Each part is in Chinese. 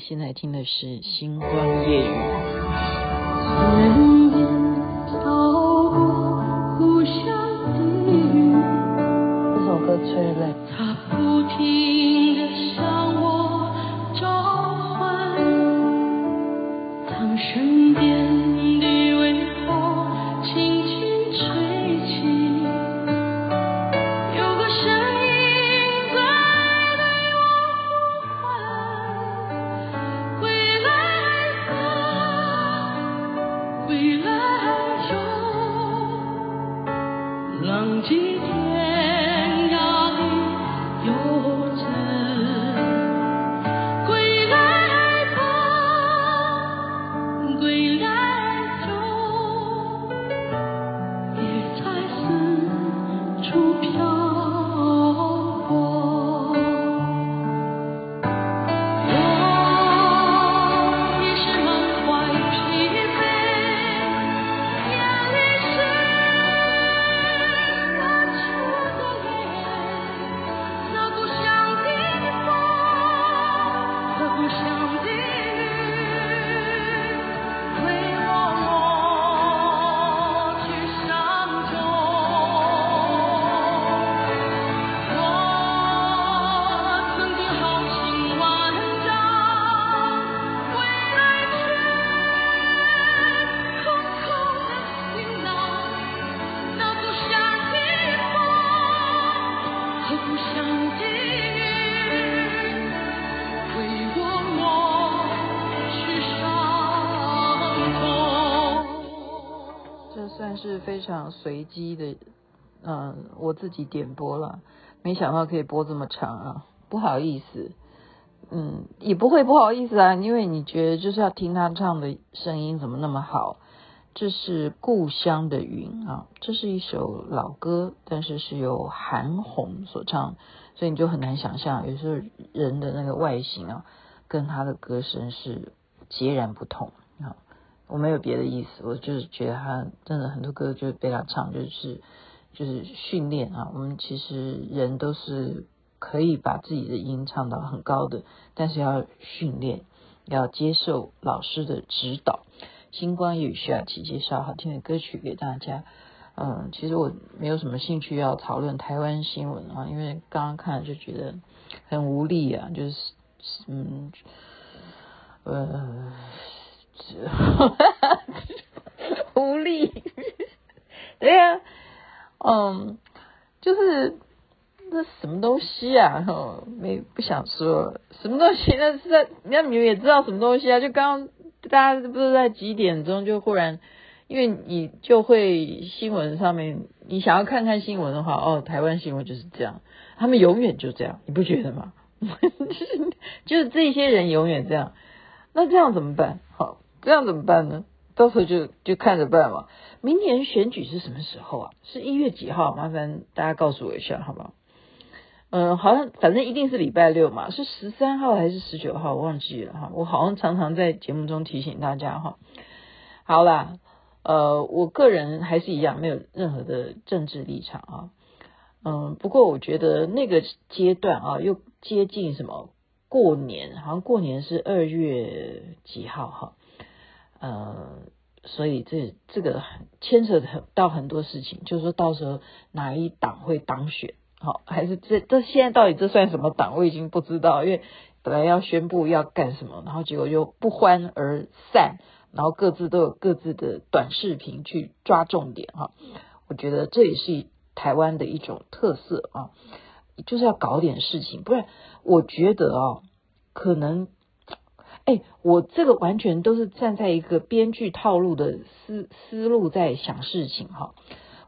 现在听的是《星光夜雨》。浪迹天。是非常随机的，嗯，我自己点播了，没想到可以播这么长啊，不好意思，嗯，也不会不好意思啊，因为你觉得就是要听他唱的声音怎么那么好？这是《故乡的云》啊，这是一首老歌，但是是由韩红所唱，所以你就很难想象，有时候人的那个外形啊，跟他的歌声是截然不同。我没有别的意思，我就是觉得他真的很多歌就是被他唱，就是就是训练啊。我们其实人都是可以把自己的音唱到很高的，但是要训练，要接受老师的指导。星光夜语徐雅琪介绍好听的歌曲给大家。嗯，其实我没有什么兴趣要讨论台湾新闻啊，因为刚刚看了就觉得很无力啊，就是嗯呃。无力，对呀、啊，嗯，就是那什么东西啊？哈，没不想说什么东西。那是在那你们也知道什么东西啊？就刚刚大家不是在几点钟就忽然，因为你就会新闻上面，你想要看看新闻的话，哦，台湾新闻就是这样，他们永远就这样，你不觉得吗？就是这些人永远这样，那这样怎么办？好。这样怎么办呢？到时候就就看着办嘛。明年选举是什么时候啊？是一月几号？麻烦大家告诉我一下，好不好？嗯，好像反正一定是礼拜六嘛，是十三号还是十九号？我忘记了哈。我好像常常在节目中提醒大家哈。好啦，呃，我个人还是一样，没有任何的政治立场啊。嗯，不过我觉得那个阶段啊，又接近什么过年？好像过年是二月几号哈？呃，所以这这个牵扯到很多事情，就是说到时候哪一党会当选，好，还是这这现在到底这算什么党？我已经不知道，因为本来要宣布要干什么，然后结果又不欢而散，然后各自都有各自的短视频去抓重点哈。我觉得这也是台湾的一种特色啊，就是要搞点事情，不然我觉得啊，可能。我这个完全都是站在一个编剧套路的思思路在想事情哈。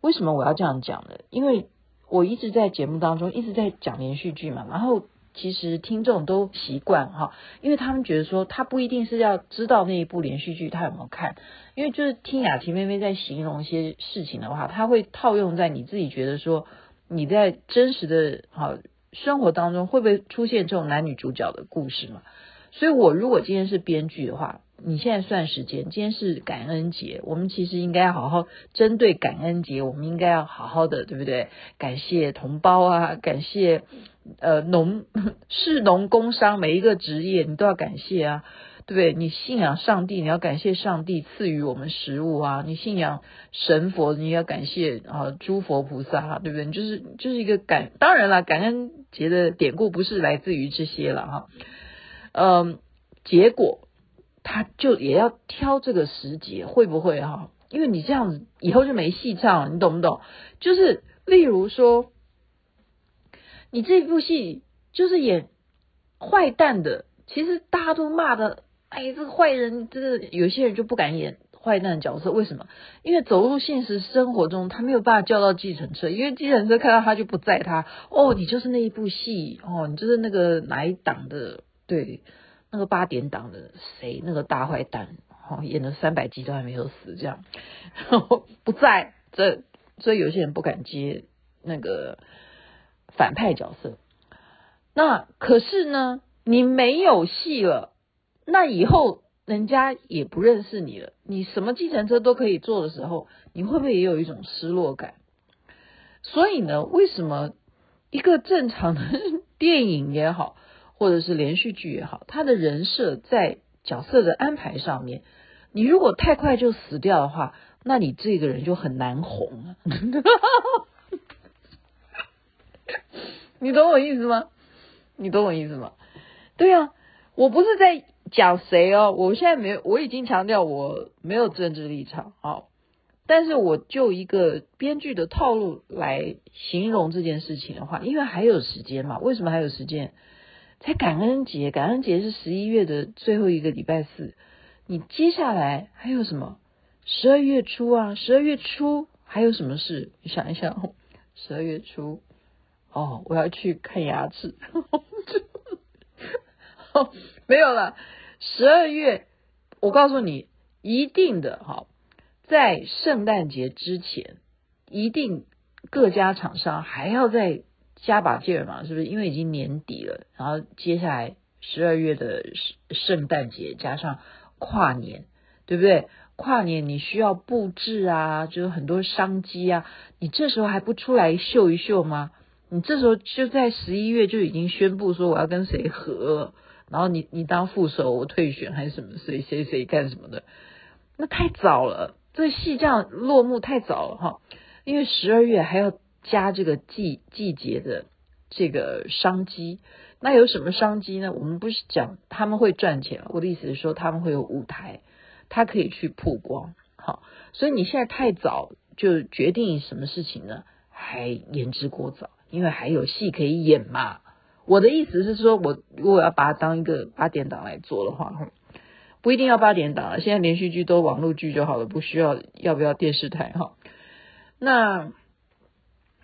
为什么我要这样讲呢？因为我一直在节目当中一直在讲连续剧嘛，然后其实听众都习惯哈，因为他们觉得说他不一定是要知道那一部连续剧他有没有看，因为就是听雅琪妹妹在形容一些事情的话，他会套用在你自己觉得说你在真实的哈生活当中会不会出现这种男女主角的故事嘛？所以，我如果今天是编剧的话，你现在算时间，今天是感恩节，我们其实应该好好针对感恩节，我们应该要好好的，对不对？感谢同胞啊，感谢呃农 市农工商每一个职业，你都要感谢啊。对不对？你信仰上帝，你要感谢上帝赐予我们食物啊！你信仰神佛，你要感谢啊诸佛菩萨啊，对不对？你就是就是一个感，当然了，感恩节的典故不是来自于这些了哈。嗯，结果他就也要挑这个时节，会不会哈？因为你这样子以后就没戏唱了，你懂不懂？就是例如说，你这部戏就是演坏蛋的，其实大家都骂的。哎，这个坏人，这个有些人就不敢演坏蛋的角色，为什么？因为走入现实生活中，他没有办法叫到计程车，因为计程车看到他就不载他。哦，你就是那一部戏，哦，你就是那个哪一档的？对，那个八点档的谁？那个大坏蛋，哦，演了三百集都还没有死，这样，然后不在，这所以有些人不敢接那个反派角色。那可是呢，你没有戏了。那以后人家也不认识你了，你什么计程车都可以坐的时候，你会不会也有一种失落感？所以呢，为什么一个正常的 电影也好，或者是连续剧也好，他的人设在角色的安排上面，你如果太快就死掉的话，那你这个人就很难红啊！你懂我意思吗？你懂我意思吗？对啊，我不是在。讲谁哦？我现在没有，我已经强调我没有政治立场，哦，但是我就一个编剧的套路来形容这件事情的话，因为还有时间嘛。为什么还有时间？才感恩节，感恩节是十一月的最后一个礼拜四，你接下来还有什么？十二月初啊，十二月初还有什么事？你想一想，十二月初，哦，我要去看牙齿，哦，没有了。十二月，我告诉你，一定的哈，在圣诞节之前，一定各家厂商还要再加把劲儿嘛，是不是？因为已经年底了，然后接下来十二月的圣诞节加上跨年，对不对？跨年你需要布置啊，就是很多商机啊，你这时候还不出来秀一秀吗？你这时候就在十一月就已经宣布说我要跟谁合。然后你你当副手，我退选还是什么？谁谁谁干什么的？那太早了，这戏这样落幕太早了哈。因为十二月还要加这个季季节的这个商机，那有什么商机呢？我们不是讲他们会赚钱，我的意思是说他们会有舞台，他可以去曝光。好，所以你现在太早就决定什么事情呢？还言之过早，因为还有戏可以演嘛。我的意思是说，我如果要把它当一个八点档来做的话，不一定要八点档了。现在连续剧都网络剧就好了，不需要要不要电视台哈。那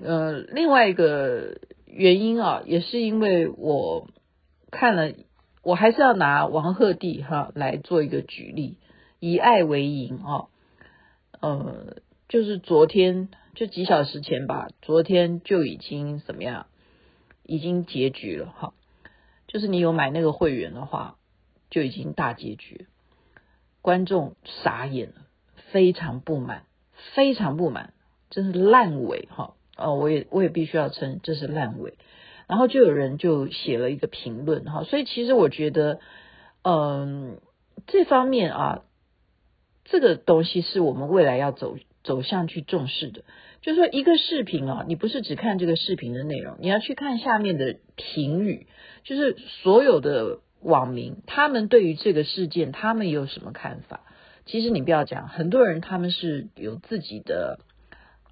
呃，另外一个原因啊，也是因为我看了，我还是要拿王鹤棣哈来做一个举例，以爱为营啊。呃，就是昨天就几小时前吧，昨天就已经怎么样？已经结局了哈，就是你有买那个会员的话，就已经大结局，观众傻眼了，非常不满，非常不满，真是烂尾哈！哦，我也我也必须要称这是烂尾。然后就有人就写了一个评论哈，所以其实我觉得，嗯，这方面啊，这个东西是我们未来要走走向去重视的。就是说，一个视频啊，你不是只看这个视频的内容，你要去看下面的评语，就是所有的网民他们对于这个事件他们有什么看法？其实你不要讲，很多人他们是有自己的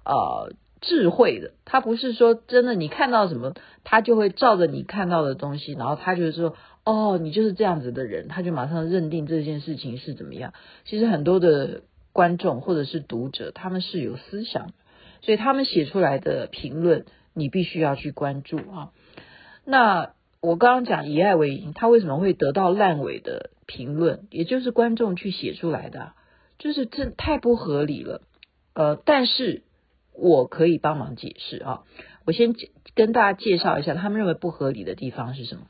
呃智慧的，他不是说真的你看到什么，他就会照着你看到的东西，然后他就是说哦，你就是这样子的人，他就马上认定这件事情是怎么样。其实很多的观众或者是读者，他们是有思想。所以他们写出来的评论，你必须要去关注啊。那我刚刚讲以爱为营，他为什么会得到烂尾的评论？也就是观众去写出来的，就是这太不合理了。呃，但是我可以帮忙解释啊。我先跟大家介绍一下，他们认为不合理的地方是什么？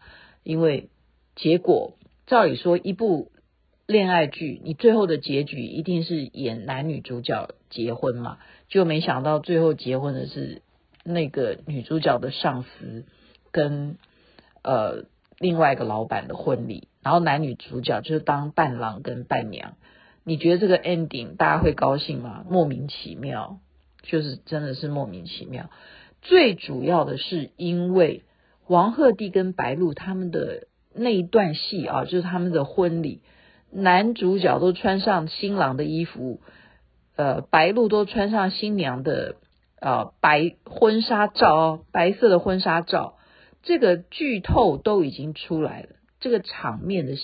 因为结果照理说，一部恋爱剧，你最后的结局一定是演男女主角结婚嘛？就没想到最后结婚的是那个女主角的上司跟呃另外一个老板的婚礼，然后男女主角就是当伴郎跟伴娘。你觉得这个 ending 大家会高兴吗？莫名其妙，就是真的是莫名其妙。最主要的是因为王鹤棣跟白鹿他们的那一段戏啊，就是他们的婚礼，男主角都穿上新郎的衣服，呃，白鹿都穿上新娘的呃白婚纱照，白色的婚纱照，这个剧透都已经出来了，这个场面的戏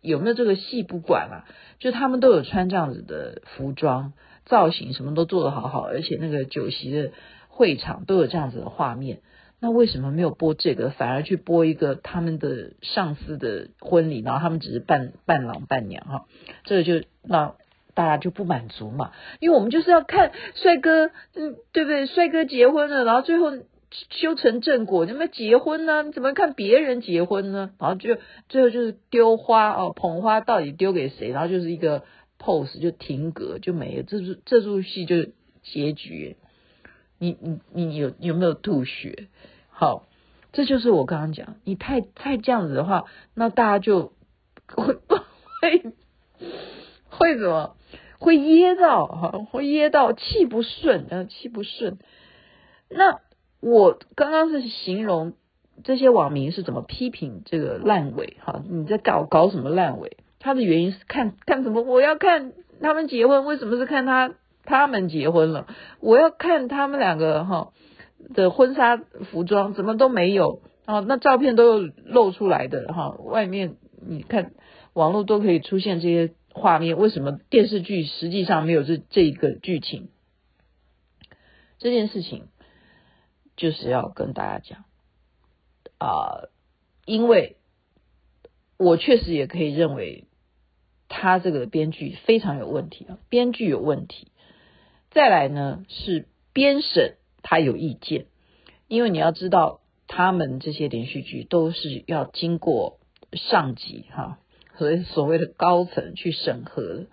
有没有这个戏不管了，就他们都有穿这样子的服装造型，什么都做得好好，而且那个酒席的。会场都有这样子的画面，那为什么没有播这个，反而去播一个他们的上司的婚礼，然后他们只是伴伴郎伴娘哈，这个就让大家就不满足嘛，因为我们就是要看帅哥，嗯，对不对？帅哥结婚了，然后最后修成正果，你们结婚呢？你怎么看别人结婚呢？然后就最后就是丢花哦，捧花到底丢给谁？然后就是一个 pose 就停格就没了，这出这出戏就结局。你你你有有没有吐血？好，这就是我刚刚讲，你太太这样子的话，那大家就会 会会怎么？会噎到哈，会噎到气不顺，嗯，气不顺。那我刚刚是形容这些网民是怎么批评这个烂尾哈？你在搞搞什么烂尾？他的原因是看看什么？我要看他们结婚，为什么是看他？他们结婚了，我要看他们两个哈的婚纱服装，怎么都没有啊？那照片都露出来的哈，外面你看网络都可以出现这些画面，为什么电视剧实际上没有这这一个剧情？这件事情就是要跟大家讲啊，因为我确实也可以认为他这个编剧非常有问题啊，编剧有问题。再来呢，是编审他有意见，因为你要知道，他们这些连续剧都是要经过上级哈和所谓的高层去审核。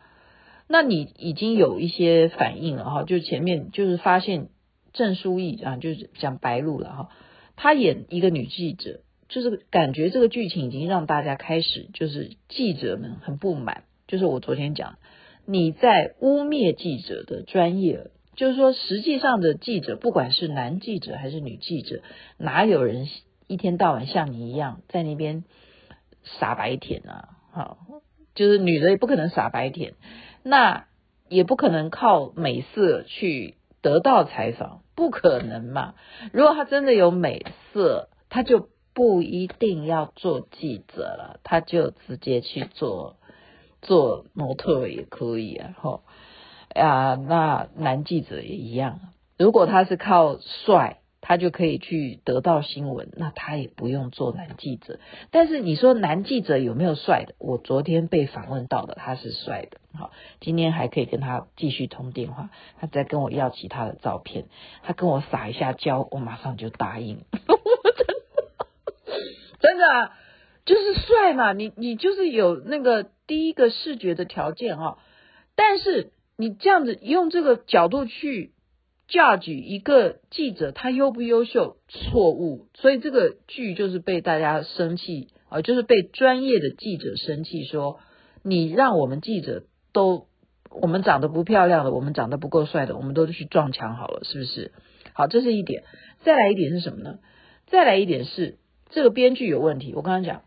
那你已经有一些反应了哈，就前面就是发现郑书意啊，就是讲白鹿了哈，她演一个女记者，就是感觉这个剧情已经让大家开始就是记者们很不满，就是我昨天讲。你在污蔑记者的专业，就是说，实际上的记者，不管是男记者还是女记者，哪有人一天到晚像你一样在那边傻白甜啊？好，就是女的也不可能傻白甜，那也不可能靠美色去得到采访，不可能嘛。如果他真的有美色，他就不一定要做记者了，他就直接去做。做模特也可以啊，吼啊，那男记者也一样。如果他是靠帅，他就可以去得到新闻，那他也不用做男记者。但是你说男记者有没有帅的？我昨天被访问到的，他是帅的。好，今天还可以跟他继续通电话，他再跟我要其他的照片，他跟我撒一下娇，我马上就答应。真的啊，就是帅嘛，你你就是有那个。第一个视觉的条件哈，但是你这样子用这个角度去 judge 一个记者他优不优秀，错误，所以这个剧就是被大家生气啊，就是被专业的记者生气说，你让我们记者都我们长得不漂亮的，我们长得不够帅的，我们都去撞墙好了，是不是？好，这是一点。再来一点是什么呢？再来一点是这个编剧有问题。我刚刚讲，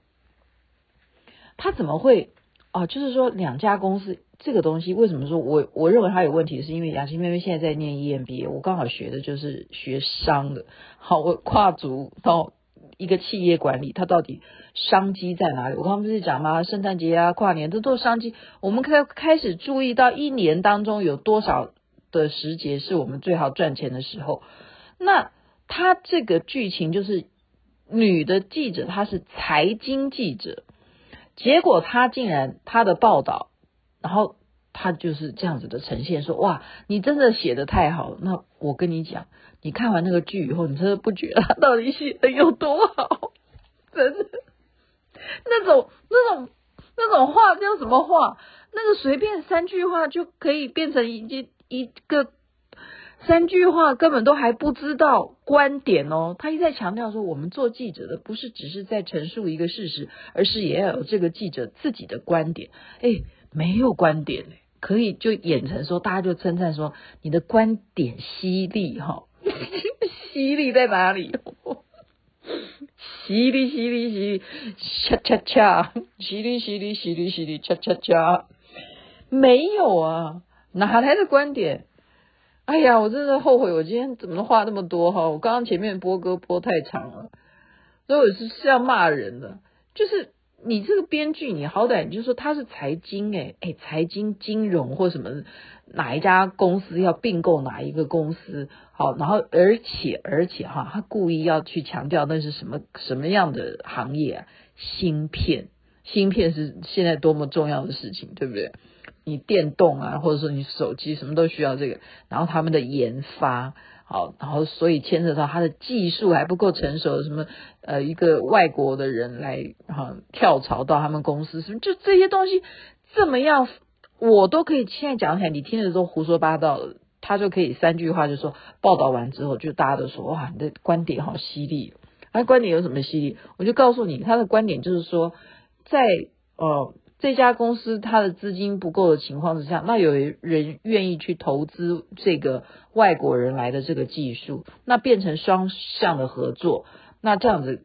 他怎么会？哦，就是说两家公司这个东西，为什么说我我认为它有问题？是因为雅欣妹妹现在在念 EMBA，我刚好学的就是学商的。好，我跨足到一个企业管理，它到底商机在哪里？我刚刚不是讲吗？圣诞节啊，跨年这都是商机。我们开开始注意到一年当中有多少的时节是我们最好赚钱的时候。那他这个剧情就是女的记者，她是财经记者。结果他竟然他的报道，然后他就是这样子的呈现说，哇，你真的写的太好了。那我跟你讲，你看完那个剧以后，你真的不觉得他到底写的有多好？真的，那种那种那种话叫什么话？那个随便三句话就可以变成一一一个三句话，根本都还不知道观点哦。他一再强调说，我们做记者的不是只是在陈述一个事实，而是也要有这个记者自己的观点。哎，没有观点，可以就演成说，大家就称赞说你的观点犀利哈，犀利在哪里？犀利犀利犀利，恰恰恰，犀利犀利犀利犀利，恰恰恰，没有啊，哪来的观点？哎呀，我真的后悔，我今天怎么话那么多哈？我刚刚前面播歌播太长了，所以我是是要骂人的，就是。你这个编剧，你好歹你就说他是财经诶诶财经金融或什么哪一家公司要并购哪一个公司，好，然后而且而且哈，他故意要去强调那是什么什么样的行业啊？芯片，芯片是现在多么重要的事情，对不对？你电动啊，或者说你手机什么都需要这个，然后他们的研发。好，然后所以牵扯到他的技术还不够成熟，什么呃一个外国的人来哈跳槽到他们公司，什么就这些东西这么样，我都可以现在讲起来，你听着都胡说八道，他就可以三句话就说报道完之后，就大家都说哇，你的观点好犀利，他观点有什么犀利？我就告诉你，他的观点就是说，在呃。这家公司它的资金不够的情况之下，那有人愿意去投资这个外国人来的这个技术，那变成双向的合作，那这样子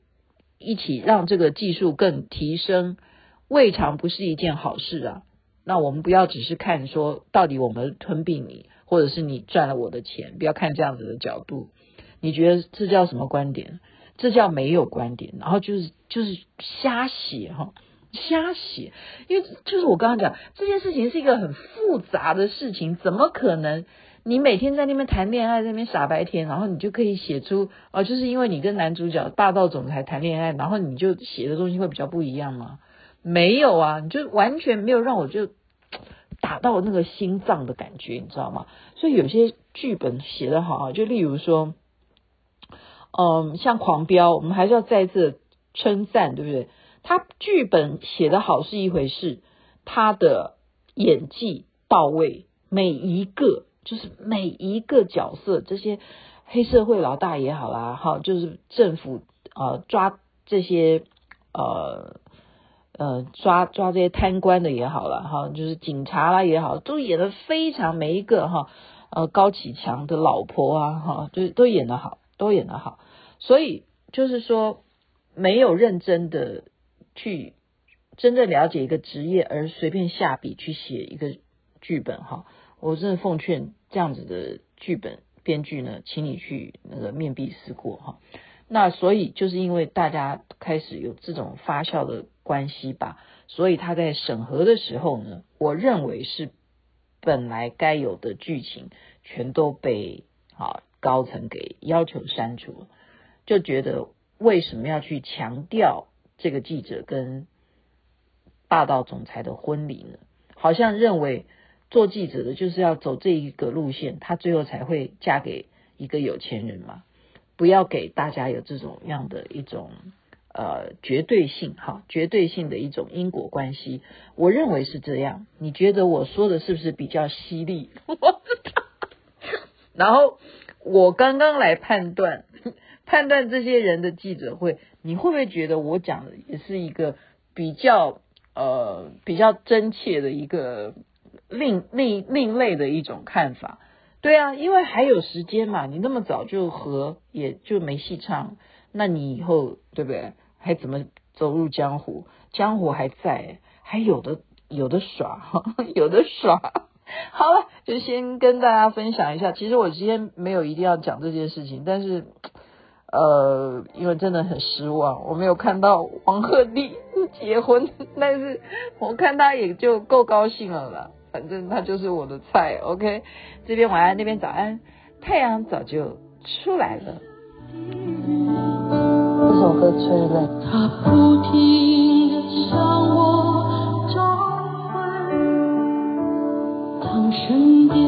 一起让这个技术更提升，未尝不是一件好事啊。那我们不要只是看说到底我们吞并你，或者是你赚了我的钱，不要看这样子的角度。你觉得这叫什么观点？这叫没有观点，然后就是就是瞎写哈。瞎写，因为就是我刚刚讲这件事情是一个很复杂的事情，怎么可能你每天在那边谈恋爱，在那边傻白甜，然后你就可以写出哦，就是因为你跟男主角霸道总裁谈恋爱，然后你就写的东西会比较不一样吗？没有啊，你就完全没有让我就打到那个心脏的感觉，你知道吗？所以有些剧本写得好，就例如说，嗯，像狂飙，我们还是要再次称赞，对不对？他剧本写得好是一回事，他的演技到位，每一个就是每一个角色，这些黑社会老大也好啦，哈，就是政府呃抓这些呃呃抓抓这些贪官的也好啦，哈，就是警察啦也好，都演得非常每一个哈，呃高启强的老婆啊，哈，就是都演得好，都演得好，所以就是说没有认真的。去真正了解一个职业，而随便下笔去写一个剧本哈，我真的奉劝这样子的剧本编剧呢，请你去那个面壁思过哈。那所以就是因为大家开始有这种发酵的关系吧，所以他在审核的时候呢，我认为是本来该有的剧情全都被啊高层给要求删除，就觉得为什么要去强调？这个记者跟霸道总裁的婚礼呢，好像认为做记者的就是要走这一个路线，他最后才会嫁给一个有钱人嘛。不要给大家有这种样的一种呃绝对性哈，绝对性的一种因果关系。我认为是这样，你觉得我说的是不是比较犀利？然后我刚刚来判断。判断这些人的记者会，你会不会觉得我讲的也是一个比较呃比较真切的一个另另另类的一种看法？对啊，因为还有时间嘛，你那么早就和也就没戏唱，那你以后对不对？还怎么走入江湖？江湖还在，还有的有的耍，有的耍。好了，就先跟大家分享一下。其实我今天没有一定要讲这件事情，但是。呃因为真的很失望我没有看到王鹤棣结婚 但是我看他也就够高兴了啦反正他就是我的菜 ok 这边晚安那边早安太阳早就出来了。这首歌吹的他不停的向我召唤当身边